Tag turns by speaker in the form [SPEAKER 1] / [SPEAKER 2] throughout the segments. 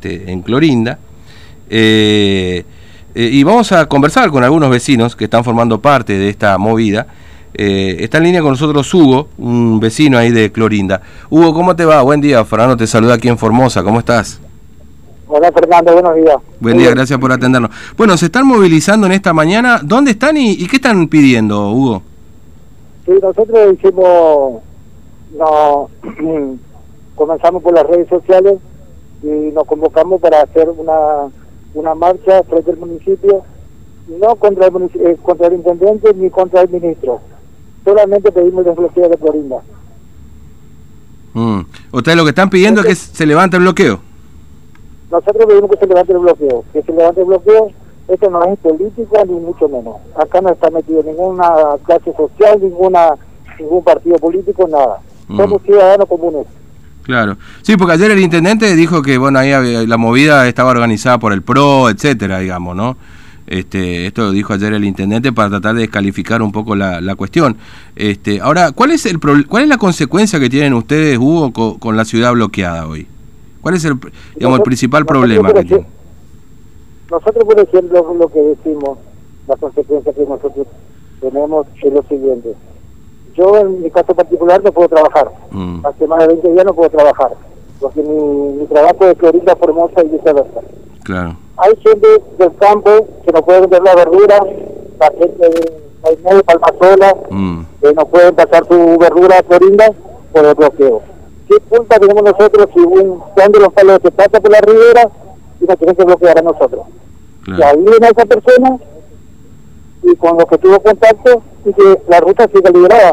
[SPEAKER 1] este, en Clorinda. Eh, eh, y vamos a conversar con algunos vecinos que están formando parte de esta movida. Eh, está en línea con nosotros Hugo, un vecino ahí de Clorinda. Hugo, ¿cómo te va? Buen día, Fernando te saluda aquí en Formosa, ¿cómo estás?
[SPEAKER 2] Hola Fernando, buenos días.
[SPEAKER 1] Buen día, gracias por atendernos. Bueno, se están movilizando en esta mañana. ¿Dónde están y, y qué están pidiendo, Hugo?
[SPEAKER 2] Sí, nosotros hicimos, no, comenzamos por las redes sociales y nos convocamos para hacer una, una marcha frente al municipio, no contra el, eh, contra el intendente ni contra el ministro. Solamente pedimos el desbloqueo de Florinda.
[SPEAKER 1] Mm. Ustedes lo que están pidiendo es que se levante el bloqueo.
[SPEAKER 2] Nosotros pedimos que se levante el bloqueo, que se levante el bloqueo. Esto no es política ni mucho menos. Acá no está metido ninguna clase social, ninguna ningún partido político, nada.
[SPEAKER 1] Mm.
[SPEAKER 2] Somos ciudadanos comunes.
[SPEAKER 1] Claro. Sí, porque ayer el intendente dijo que bueno, ahí había- la movida estaba organizada por el PRO, etcétera, digamos, ¿no? Este, esto lo dijo ayer el intendente para tratar de descalificar un poco la, la cuestión. Este, ahora, ¿cuál es el pro- cuál es la consecuencia que tienen ustedes, Hugo, co- con, la ciudad bloqueada hoy? ¿Cuál es el, digamos, el
[SPEAKER 2] Nosotros-
[SPEAKER 1] principal
[SPEAKER 2] nosotros,
[SPEAKER 1] problema
[SPEAKER 2] por
[SPEAKER 1] que tienen?
[SPEAKER 2] Nosotros, por ejemplo, lo que decimos, la consecuencia que nosotros tenemos es lo siguiente. Yo, en mi caso particular, no puedo trabajar.
[SPEAKER 1] Mm,
[SPEAKER 2] Hace más de 20 días no puedo trabajar, porque mi, mi trabajo es Florinda, Formosa y viceversa.
[SPEAKER 1] claro.
[SPEAKER 2] Hay gente del campo que no puede vender la verdura, la gente de Maimé, Palmasola,
[SPEAKER 1] Mm,
[SPEAKER 2] que no pueden pasar su verdura a Florinda por el bloqueo. ¿Qué culpa tenemos nosotros si un cuando los palos se pasa por la ribera y nos tienen que bloquear a nosotros?
[SPEAKER 1] Claro.
[SPEAKER 2] ahí viene esa persona y con los que tuvo contacto y que la ruta siga liberada.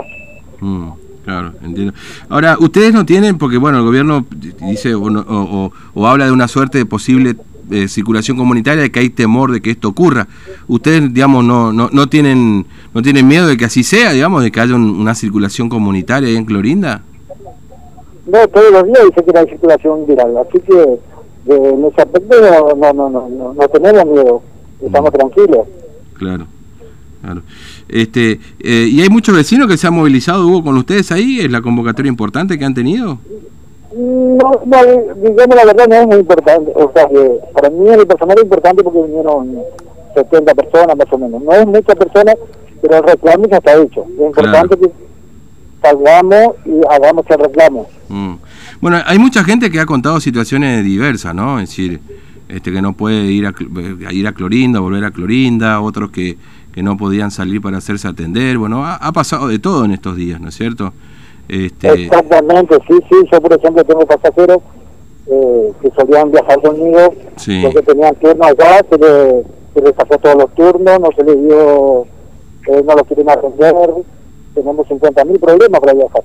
[SPEAKER 1] Mm, claro, entiendo. Ahora, ustedes no tienen, porque bueno, el gobierno dice o, no- o- o- o habla de una suerte de posible eh, circulación comunitaria, de que hay temor de que esto ocurra. Ustedes, digamos, no, no, no tienen no tienen miedo de que así sea, digamos, de que haya un- una circulación comunitaria ahí en Clorinda.
[SPEAKER 2] No, todos los días dice que hay circulación viral, así que eh, en ese aspecto no, no, no, no, no, no tenemos miedo, estamos tranquilos.
[SPEAKER 1] Claro, claro. Este, eh, y hay muchos vecinos que se han movilizado, Hugo, con ustedes ahí, es la convocatoria importante que han tenido.
[SPEAKER 2] No, no, digamos la verdad no es muy importante, o sea que para mí el personal es importante porque vinieron 70 personas más o menos, no es muchas personas, pero el reclamo ya está hecho, es importante que salgamos y hagamos el reclamo.
[SPEAKER 1] Mm. Bueno, hay mucha gente que ha contado situaciones diversas, ¿no? Es decir, este que no puede ir a, Cl- a ir a Clorinda, volver a Clorinda, otros que, que no podían salir para hacerse atender. Bueno, ha, ha pasado de todo en estos días, ¿no es cierto? Este,
[SPEAKER 2] Exactamente, sí, sí, yo por ejemplo tengo pasajeros eh, que solían viajar conmigo,
[SPEAKER 1] Sí.
[SPEAKER 2] porque tenían turno allá, se les se les sacó todos los turnos, no se les dio, eh, no los quieren atender, tenemos 50 mil problemas para viajar.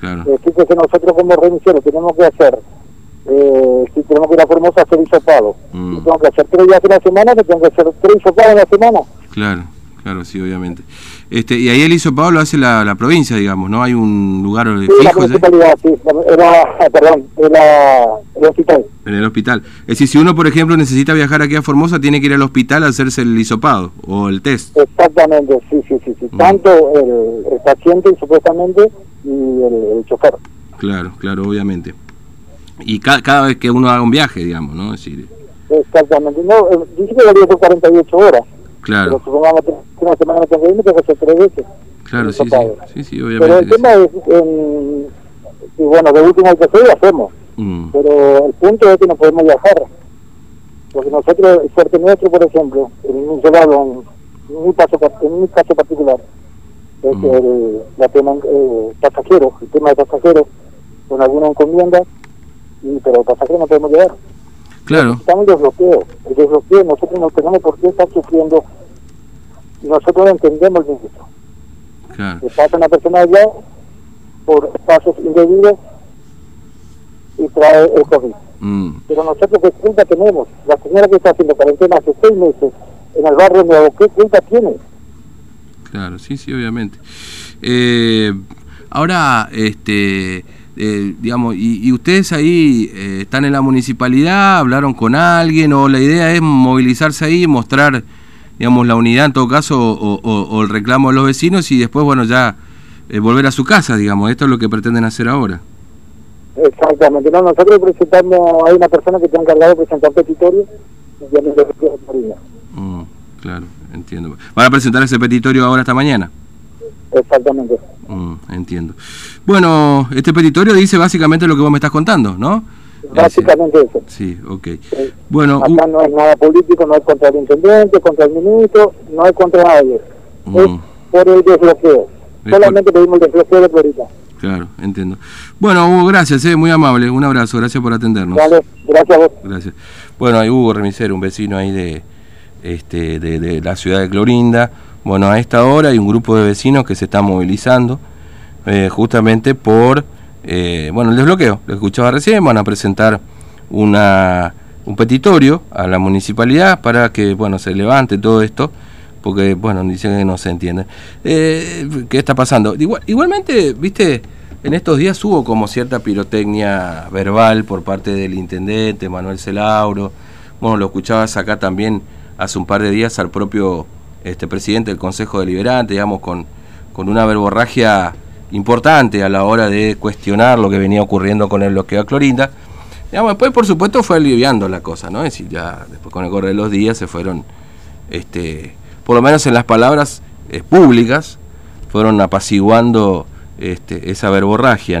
[SPEAKER 1] claro,
[SPEAKER 2] Eh, fíjese, nosotros como remiseros tenemos que hacer, eh, si tenemos que ir a Formosa a hacer hisopado,
[SPEAKER 1] Mm.
[SPEAKER 2] si tengo que hacer tres días en la semana, que tengo que hacer tres hisopados en la semana.
[SPEAKER 1] claro, claro, sí, obviamente. Este, y ahí el hisopado lo hace la, la provincia, digamos, ¿no? Hay un lugar eh,
[SPEAKER 2] Sí, la
[SPEAKER 1] fijo
[SPEAKER 2] municipalidad, sí, era, ah, perdón, era el hospital.
[SPEAKER 1] en el hospital. Es decir, si uno, por ejemplo, necesita viajar aquí a Formosa, tiene que ir al hospital a hacerse el hisopado o el test.
[SPEAKER 2] Exactamente, sí, sí, sí, sí.
[SPEAKER 1] Mm.
[SPEAKER 2] Tanto el, el paciente, supuestamente, y el, el chofer.
[SPEAKER 1] Claro, claro, obviamente. Y ca- cada vez que uno haga un viaje, digamos, ¿no? Es decir,
[SPEAKER 2] Exactamente. No, dice que valía por 48 horas.
[SPEAKER 1] Claro.
[SPEAKER 2] Pero supongamos que una semana no tengo irme, tengo que tres veces.
[SPEAKER 1] Claro, sí, sí, sí, sí,
[SPEAKER 2] Pero
[SPEAKER 1] obviamente.
[SPEAKER 2] el
[SPEAKER 1] que
[SPEAKER 2] tema es, en, y bueno, de último que hacer y hacemos.
[SPEAKER 1] Mm,
[SPEAKER 2] Pero el punto es que no podemos viajar. Porque nosotros, el fuerte nuestro, por ejemplo, en yo hablo en, mi, caso, en mi caso particular, es
[SPEAKER 1] Mm.
[SPEAKER 2] el la tema eh, pasajero, el tema de pasajeros, con alguna encomienda, y, pero pasajeros no podemos llegar.
[SPEAKER 1] Claro,
[SPEAKER 2] el desbloqueo. El desbloqueo, nosotros no tenemos por qué estar sufriendo. Nosotros entendemos el delito.
[SPEAKER 1] claro.
[SPEAKER 2] Pasa una persona allá por pasos indebidos y trae el COVID.
[SPEAKER 1] Mm,
[SPEAKER 2] Pero nosotros, ¿qué culpa tenemos? La señora que está haciendo cuarentena hace seis meses en el barrio nuevo, ¿qué culpa tiene?
[SPEAKER 1] claro, sí, sí, obviamente. Eh, ahora, este, eh, digamos, y, y ustedes ahí eh, están en la municipalidad, hablaron con alguien, o la idea es movilizarse ahí, mostrar, digamos, la unidad en todo caso, o, o- o el reclamo de los vecinos, y después, bueno, ya eh, volver a su casa, digamos. Esto es lo que pretenden hacer ahora.
[SPEAKER 2] Exactamente, no, nosotros presentamos, hay una persona que está encargado de presentar petitorio y ya me lo
[SPEAKER 1] mm, Claro, entiendo. ¿Van a presentar ese petitorio ahora esta mañana?
[SPEAKER 2] Exactamente.
[SPEAKER 1] Mm, entiendo. Bueno, este petitorio dice básicamente lo que vos me estás contando, ¿no?
[SPEAKER 2] Básicamente eso.
[SPEAKER 1] Sí, ok. Bueno,
[SPEAKER 2] Acá no es nada político, no es contra el intendente, contra el ministro, no es contra nadie. Mm. Es por el desbloqueo. Solamente pedimos el desbloqueo de Florida.
[SPEAKER 1] Claro, entiendo. Bueno, Hugo, gracias, eh, muy amable. Un abrazo, gracias por atendernos.
[SPEAKER 2] Vale, gracias a vos.
[SPEAKER 1] Gracias. Bueno, hay Hugo Remisero, un vecino ahí de, este, de, la ciudad de Clorinda. Bueno, a esta hora hay un grupo de vecinos que se está movilizando eh, justamente por, eh, bueno, el desbloqueo. Lo escuchaba recién, van a presentar una, un petitorio a la municipalidad para que, bueno, se levante todo esto porque, bueno, dicen que no se entiende. Eh, ¿Qué está pasando? Igual, igualmente, viste, en estos días hubo como cierta pirotecnia verbal por parte del intendente Manuel Celauro. Bueno, lo escuchabas acá también hace un par de días al propio este, presidente del Consejo Deliberante, digamos, con, con una verborragia importante a la hora de cuestionar lo que venía ocurriendo con el bloqueo a Clorinda. Digamos, después, por supuesto, fue aliviando la cosa, ¿no? Es decir, ya después con el correr de los días se fueron este, por lo menos en las palabras eh, públicas, fueron apaciguando este, esa verborragia, ¿no?